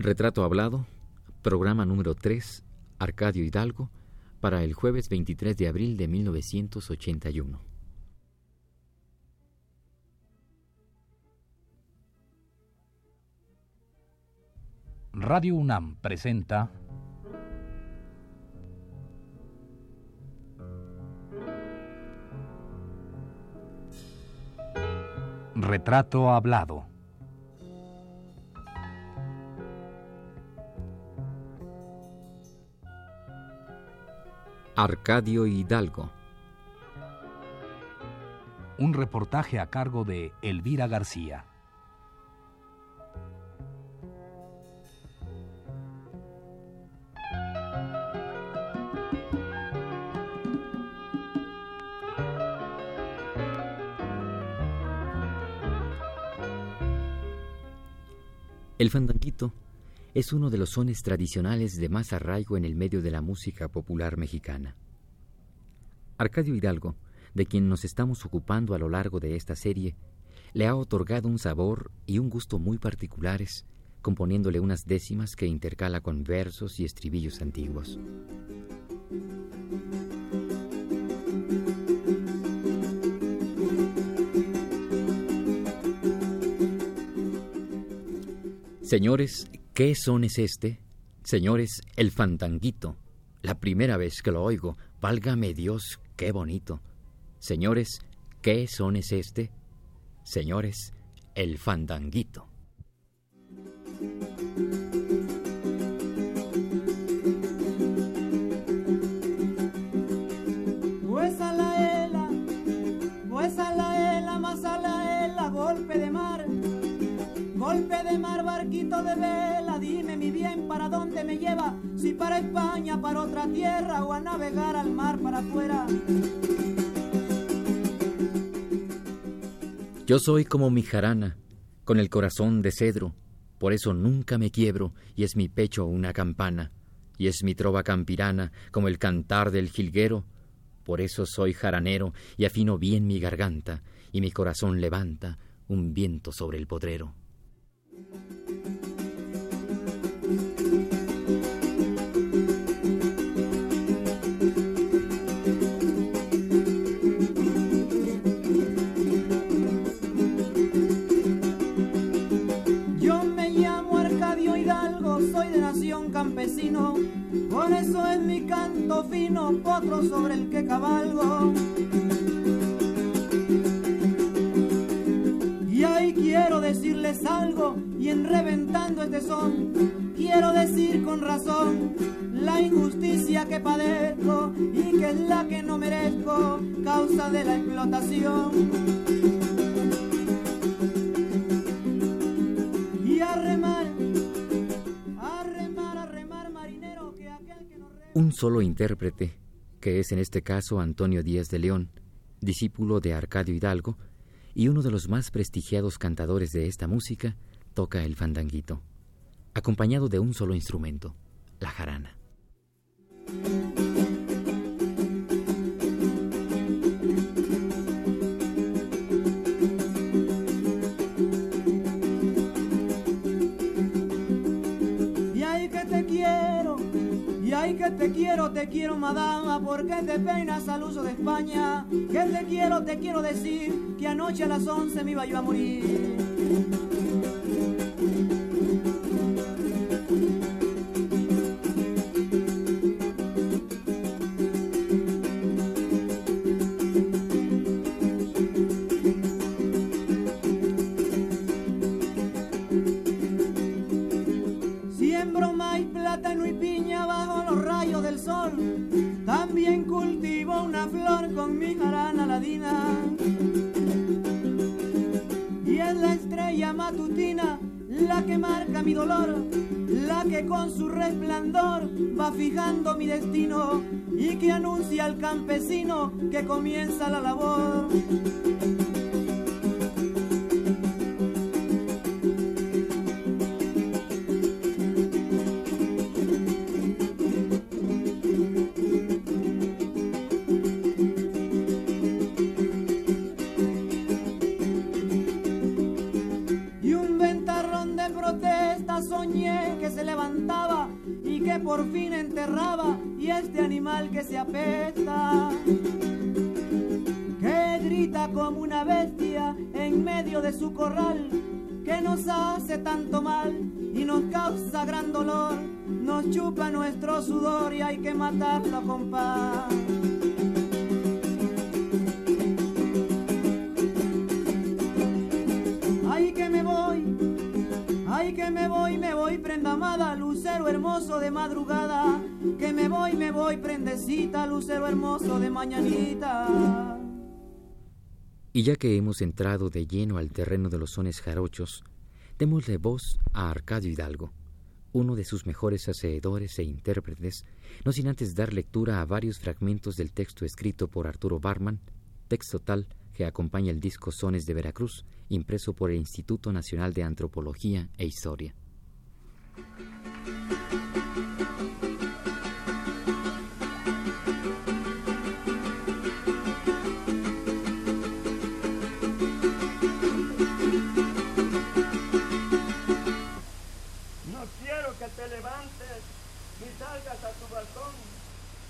Retrato Hablado, programa número 3, Arcadio Hidalgo, para el jueves 23 de abril de 1981. Radio UNAM presenta Retrato Hablado. Arcadio Hidalgo. Un reportaje a cargo de Elvira García. El fandanguito es uno de los sones tradicionales de más arraigo en el medio de la música popular mexicana. Arcadio Hidalgo, de quien nos estamos ocupando a lo largo de esta serie, le ha otorgado un sabor y un gusto muy particulares, componiéndole unas décimas que intercala con versos y estribillos antiguos. Señores, ¿qué son es este? Señores, el fandanguito. La primera vez que lo oigo, válgame Dios, qué bonito. Señores, ¿qué son es este? Señores, el fandanguito. Golpe de mar, barquito de vela, dime mi bien para dónde me lleva, si para España, para otra tierra o a navegar al mar para afuera. Yo soy como mi jarana, con el corazón de cedro, por eso nunca me quiebro y es mi pecho una campana, y es mi trova campirana como el cantar del jilguero, por eso soy jaranero y afino bien mi garganta, y mi corazón levanta un viento sobre el potrero. Por eso es mi canto fino, potro sobre el que cabalgo. Y ahí quiero decirles algo, y en reventando este son, quiero decir con razón la injusticia que padezco y que es la que no merezco, causa de la explotación. Un solo intérprete, que es en este caso Antonio Díaz de León, discípulo de Arcadio Hidalgo y uno de los más prestigiados cantadores de esta música, toca el fandanguito, acompañado de un solo instrumento, la jarana. Te quiero, te quiero madama, porque te peinas al uso de España. Que te quiero, te quiero decir, que anoche a las once me iba yo a morir. Fijando mi destino y que anuncia al campesino que comienza la labor. Corral que nos hace tanto mal y nos causa gran dolor nos chupa nuestro sudor y hay que matarlo con paz que me voy, me voy, prenda amada, lucero hermoso de madrugada. Que me voy, me voy, prendecita, lucero hermoso de mañanita. Y ya que hemos entrado de lleno al terreno de los sones jarochos, démosle voz a Arcadio Hidalgo, uno de sus mejores hacedores e intérpretes, no sin antes dar lectura a varios fragmentos del texto escrito por Arturo Barman, texto tal que acompaña el disco Sones de Veracruz, impreso por el Instituto Nacional de Antropología e Historia. Que te levantes ni salgas a tu balcón.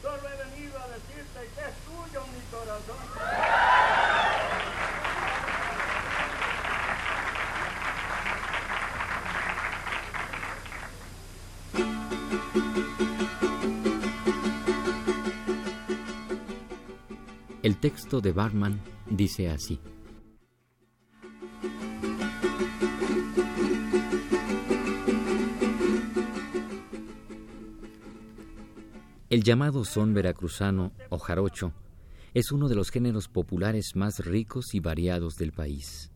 Solo he venido a decirte que es tuyo mi corazón. El texto de Barman dice así. El llamado son veracruzano o jarocho es uno de los géneros populares más ricos y variados del país.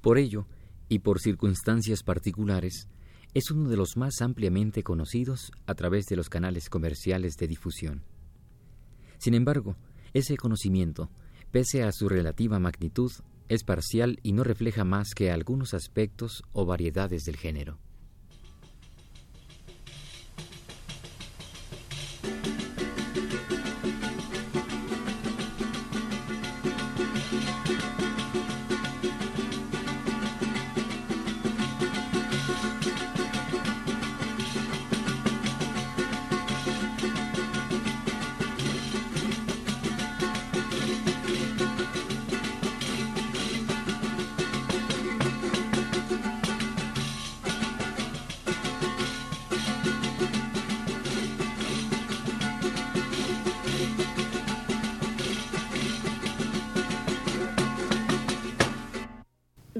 Por ello, y por circunstancias particulares, es uno de los más ampliamente conocidos a través de los canales comerciales de difusión. Sin embargo, ese conocimiento, pese a su relativa magnitud, es parcial y no refleja más que algunos aspectos o variedades del género.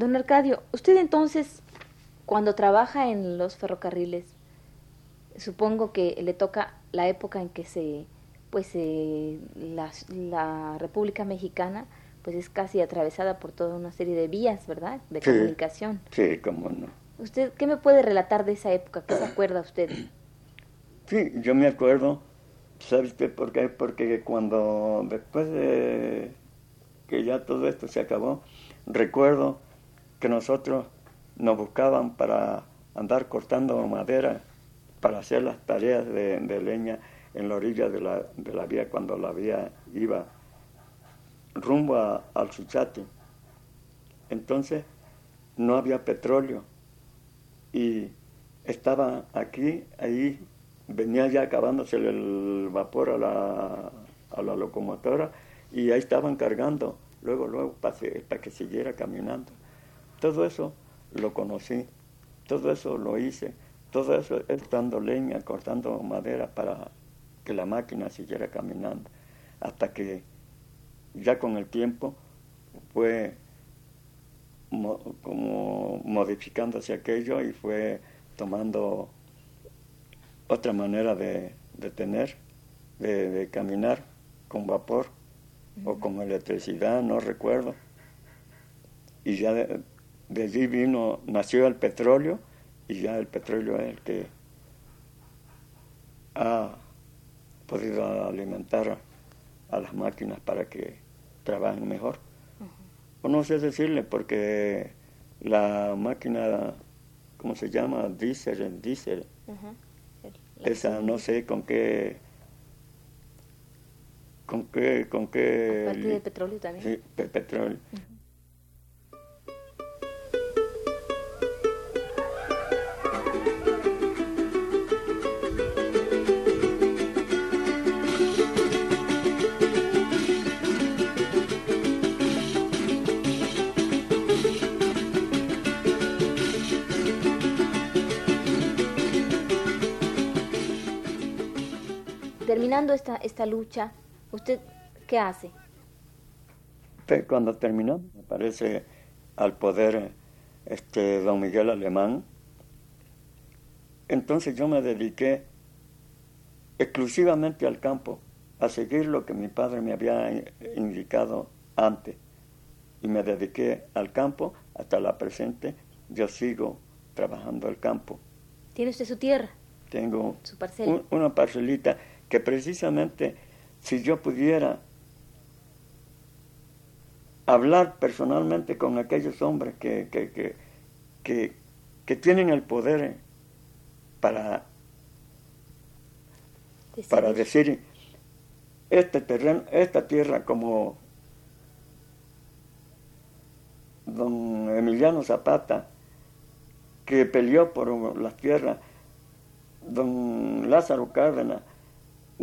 Don Arcadio, usted entonces, cuando trabaja en los ferrocarriles, supongo que le toca la época en que se, pues, la, República Mexicana, pues es casi atravesada por toda una serie de vías, ¿verdad? De comunicación. Sí, cómo no. ¿Usted qué me puede relatar de esa época? ¿Qué se acuerda usted? Sí, yo me acuerdo. ¿Sabes por qué? Porque cuando después de que ya todo esto se acabó, recuerdo que nosotros nos buscaban para andar cortando madera para hacer las tareas de, leña en la orilla de la, de la, vía cuando la vía iba rumbo al Suchate. Entonces no había petróleo y estaba aquí, ahí venía ya acabándose el vapor a la, a la locomotora y ahí estaban cargando, luego, luego para, para que siguiera caminando. Todo eso lo conocí, todo eso lo hice, todo eso estando leña, cortando madera para que la máquina siguiera caminando, hasta que ya con el tiempo fue como modificándose aquello y fue tomando otra manera de, tener, de, caminar con vapor o con electricidad, no recuerdo. Y ya de allí vino, nació el petróleo y ya el petróleo es el que ha podido alimentar a las máquinas para que trabajen mejor. O no sé decirle porque la máquina, ¿cómo se llama? Diesel, el diésel. Esa no sé con qué con qué con qué parte de petróleo también. Sí, petróleo. Terminando esta, esta lucha, ¿usted qué hace? Cuando terminó, aparece al poder este, don Miguel Alemán. Entonces yo me dediqué exclusivamente al campo, a seguir lo que mi padre me había indicado antes. Y me dediqué al campo hasta la presente. Yo sigo trabajando el campo. ¿Tiene usted su tierra? Tengo su parcela. una parcelita que precisamente si yo pudiera hablar personalmente con aquellos hombres que, que, que, que tienen el poder para para decir este terreno, esta tierra como don Emiliano Zapata, que peleó por las tierras, don Lázaro Cárdenas,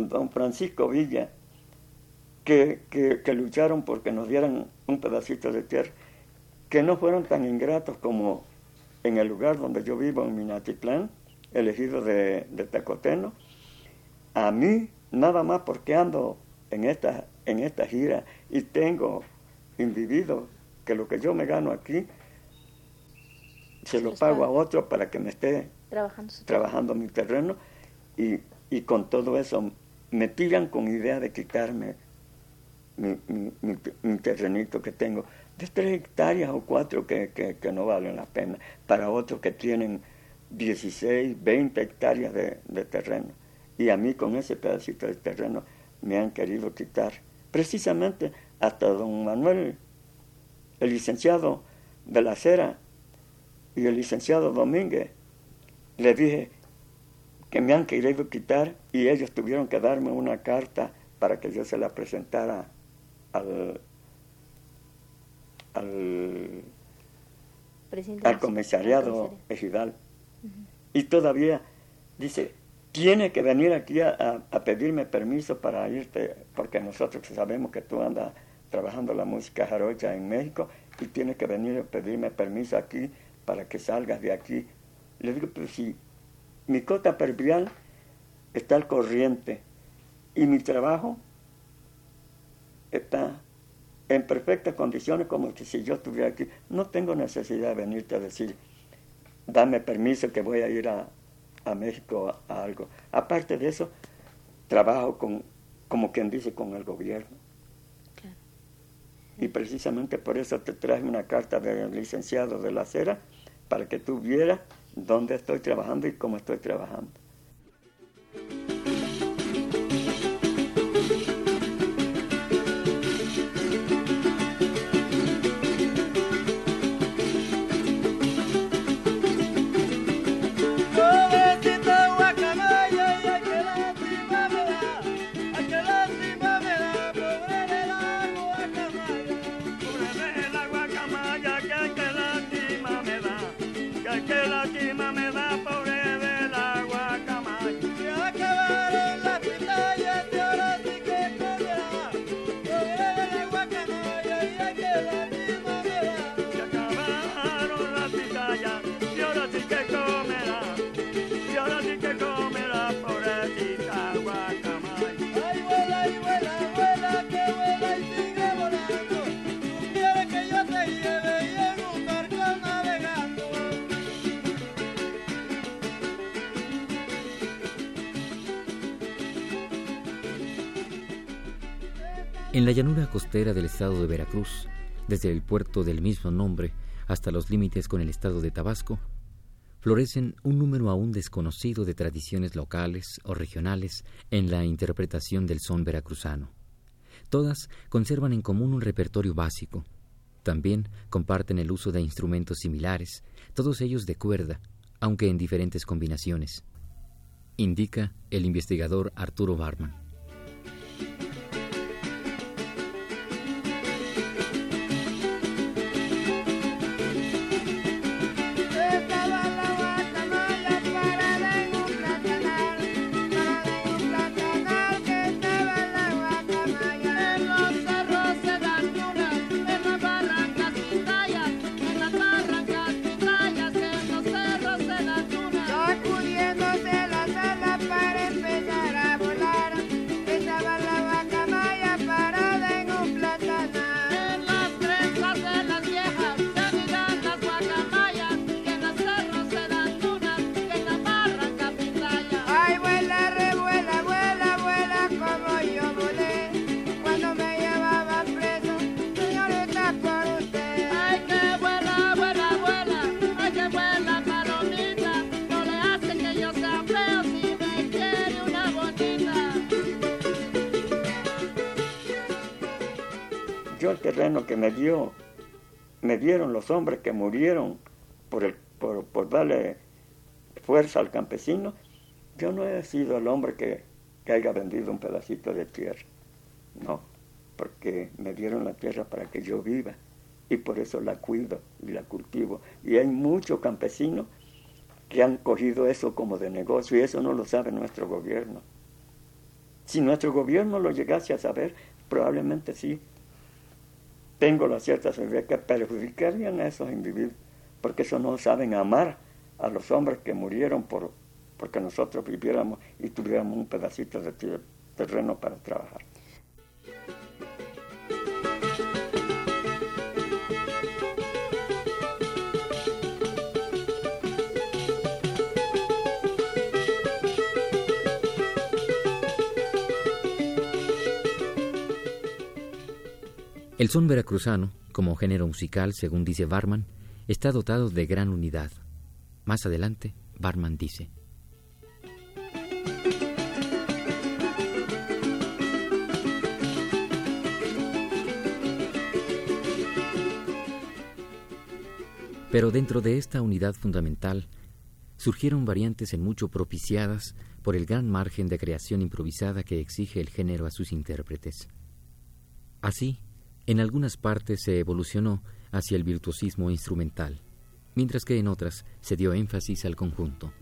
don Francisco Villa, que, que, lucharon porque nos dieran un pedacito de tierra, que no fueron tan ingratos como en el lugar donde yo vivo, en Minatitlán, elegido de, de Tacoteno, a mí nada más porque ando en esta, en esta gira y tengo individuos que lo que yo me gano aquí se lo pago a otro para que me esté trabajando, trabajando mi terreno y, y, con todo eso me tiran con idea de quitarme mi, terrenito que tengo de tres hectáreas o cuatro que, que, que, no valen la pena para otros que tienen 16, 20 hectáreas de, de terreno y a mí con ese pedacito de terreno me han querido quitar. Precisamente hasta don Manuel, el licenciado de la Cera y el licenciado Domínguez, le dije que me han querido quitar y ellos tuvieron que darme una carta para que yo se la presentara al, al, al comisariado ejidal. Y todavía dice, tiene que venir aquí a, pedirme permiso para irte, porque nosotros sabemos que tú andas trabajando la música jarocha en México y tiene que venir a pedirme permiso aquí para que salgas de aquí. Le digo, pero si mi cota pervial está al corriente y mi trabajo está en perfectas condiciones como que si yo estuviera aquí, no tengo necesidad de venirte a decir, dame permiso que voy a ir a, a México a, algo. Aparte de eso, trabajo con, como quien dice, con el gobierno. Y precisamente por eso te traje una carta del licenciado de la acera para que tú vieras dónde estoy trabajando y cómo estoy trabajando. En la llanura costera del estado de Veracruz, desde el puerto del mismo nombre hasta los límites con el estado de Tabasco, florecen un número aún desconocido de tradiciones locales o regionales en la interpretación del son veracruzano. Todas conservan en común un repertorio básico. También comparten el uso de instrumentos similares, todos ellos de cuerda, aunque en diferentes combinaciones. Indica el investigador Arturo Barman. Dio el terreno que me dio, me dieron los hombres que murieron por, el, por, por darle fuerza al campesino, yo no he sido el hombre que, que haya vendido un pedacito de tierra. No, porque me dieron la tierra para que yo viva y por eso la cuido y la cultivo. Y hay muchos campesinos que han cogido eso como de negocio y eso no lo sabe nuestro gobierno. Si nuestro gobierno lo llegase a saber, probablemente sí. Tengo la cierta seguridad que perjudicarían a esos individuos, porque eso no saben amar a los hombres que murieron por, porque nosotros viviéramos y tuviéramos un pedacito de terreno para trabajar. El son veracruzano, como género musical, según dice Barman, está dotado de gran unidad. Más adelante, Barman dice. Pero dentro de esta unidad fundamental surgieron variantes en mucho propiciadas por el gran margen de creación improvisada que exige el género a sus intérpretes. Así, en algunas partes se evolucionó hacia el virtuosismo instrumental, mientras que en otras se dio énfasis al conjunto.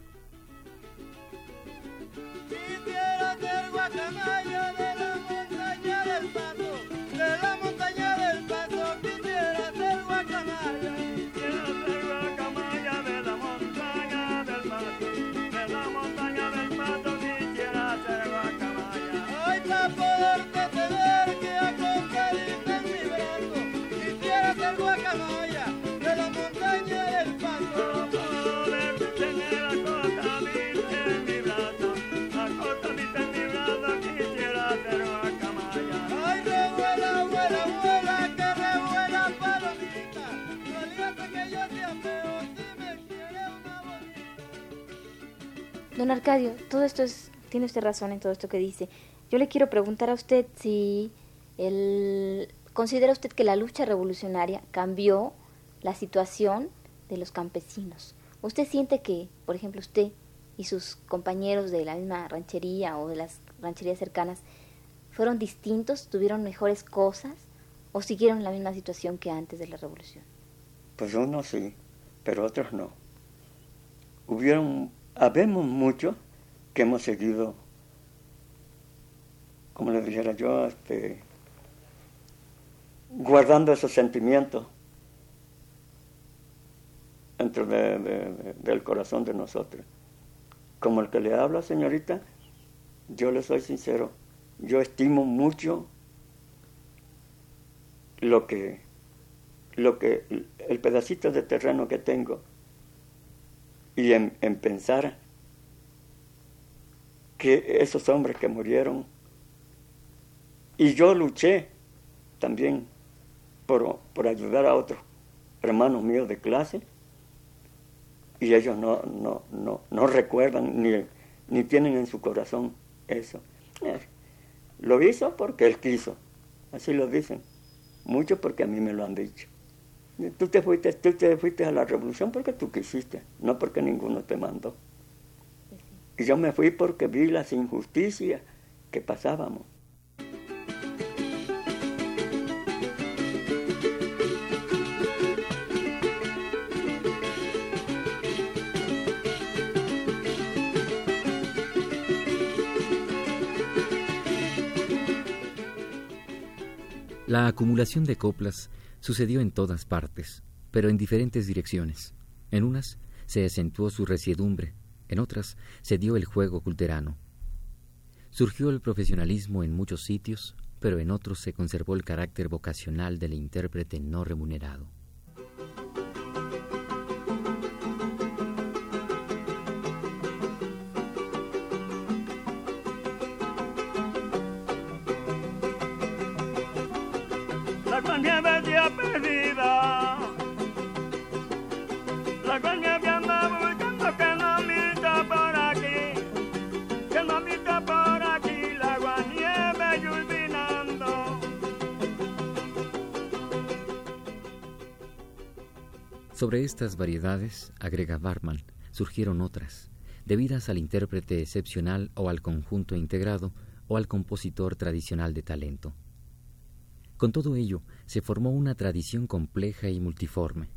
Don Arcadio, todo esto es, tiene usted razón en todo esto que dice. Yo le quiero preguntar a usted si el, considera usted que la lucha revolucionaria cambió la situación de los campesinos. ¿Usted siente que, por ejemplo, usted y sus compañeros de la misma ranchería o de las rancherías cercanas fueron distintos, tuvieron mejores cosas o siguieron la misma situación que antes de la revolución? Pues unos sí, pero otros no. Hubieron habemos muchos que hemos seguido, como les dijera yo, este, guardando esos sentimientos dentro del corazón de nosotros. Como el que le habla, señorita, yo le soy sincero, yo estimo mucho lo que, lo que, el pedacito de terreno que tengo y en, pensar que esos hombres que murieron, y yo luché también por, ayudar a otros hermanos míos de clase, y ellos no, no, no, no recuerdan ni, ni tienen en su corazón eso. Eh, lo hizo porque él quiso, así lo dicen, mucho porque a mí me lo han dicho. Tú te, fuiste, tú te fuiste a la revolución porque tú quisiste, no porque ninguno te mandó. Y yo me fui porque vi las injusticias que pasábamos. La acumulación de coplas sucedió en todas partes, pero en diferentes direcciones. En unas se acentuó su resiedumbre, en otras se dio el juego culterano. Surgió el profesionalismo en muchos sitios, pero en otros se conservó el carácter vocacional del intérprete no remunerado perdida. La coña que andaba buscando que no mita por aquí, que no mita por aquí, la guanieve yulvinando. Sobre estas variedades, agrega Barman, surgieron otras, debidas al intérprete excepcional o al conjunto integrado o al compositor tradicional de talento. Con todo ello, se formó una tradición compleja y multiforme.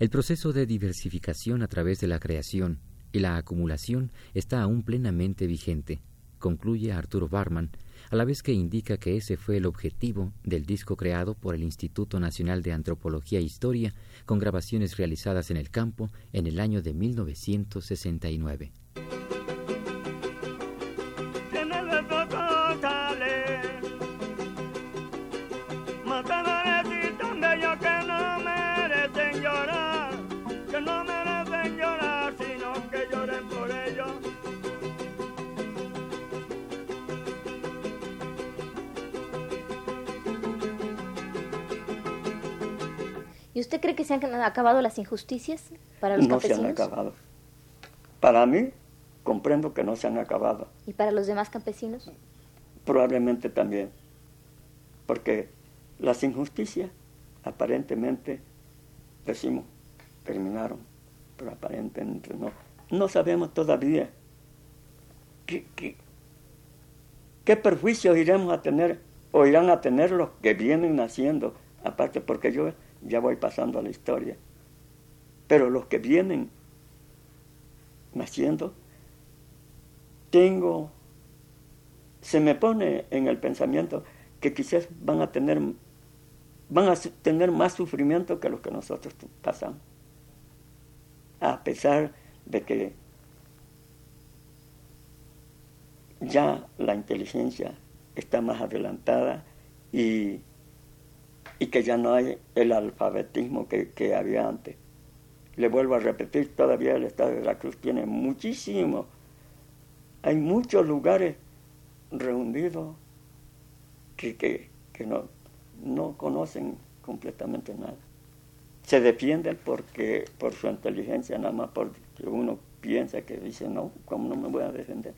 El proceso de diversificación a través de la creación y la acumulación está aún plenamente vigente, concluye Arturo Barman, a la vez que indica que ese fue el objetivo del disco creado por el Instituto Nacional de Antropología e Historia, con grabaciones realizadas en el campo en el año de 1969. Han acabado las injusticias para los no campesinos? No se han acabado. Para mí, comprendo que no se han acabado. ¿Y para los demás campesinos? Probablemente también. Porque las injusticias, aparentemente, decimos, terminaron, pero aparentemente no. No sabemos todavía qué, qué, qué perjuicios iremos a tener o irán a tener los que vienen naciendo. Aparte, porque yo ya voy pasando a la historia. Pero los que vienen naciendo, tengo, se me pone en el pensamiento que quizás van a tener, van a tener más sufrimiento que los que nosotros pasamos. A pesar de que ya la inteligencia está más adelantada y y que ya no hay el alfabetismo que, que, había antes. Le vuelvo a repetir, todavía el estado de la Cruz tiene muchísimo, hay muchos lugares reunidos que, que, que no, no conocen completamente nada. Se defienden porque, por su inteligencia, nada más porque uno piensa que dice, no, ¿cómo no me voy a defender?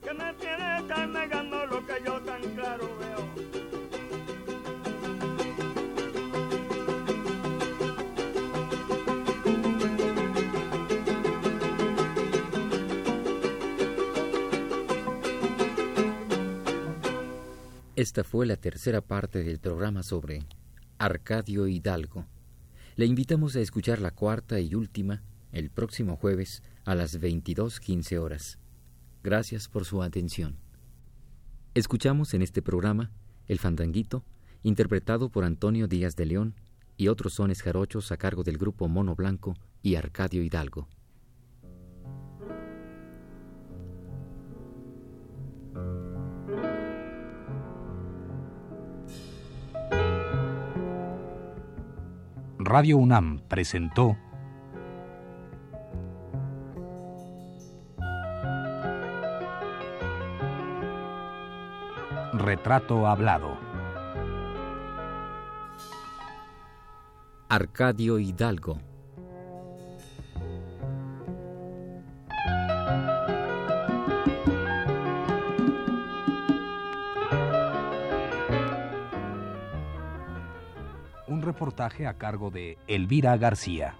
Que me tiene estar negando lo que yo tan claro veo. Esta fue la tercera parte del programa sobre Arcadio Hidalgo. Le invitamos a escuchar la cuarta y última el próximo jueves a las 22.15 horas. Gracias por su atención. Escuchamos en este programa El Fandanguito, interpretado por Antonio Díaz de León, y otros sones jarochos a cargo del grupo Mono Blanco y Arcadio Hidalgo. Radio UNAM presentó Retrato Hablado. Arcadio Hidalgo. A cargo de Elvira García.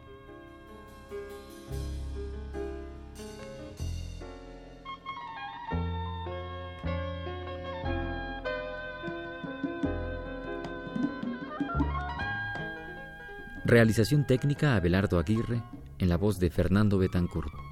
Realización técnica Abelardo Aguirre en la voz de Fernando Betancourt.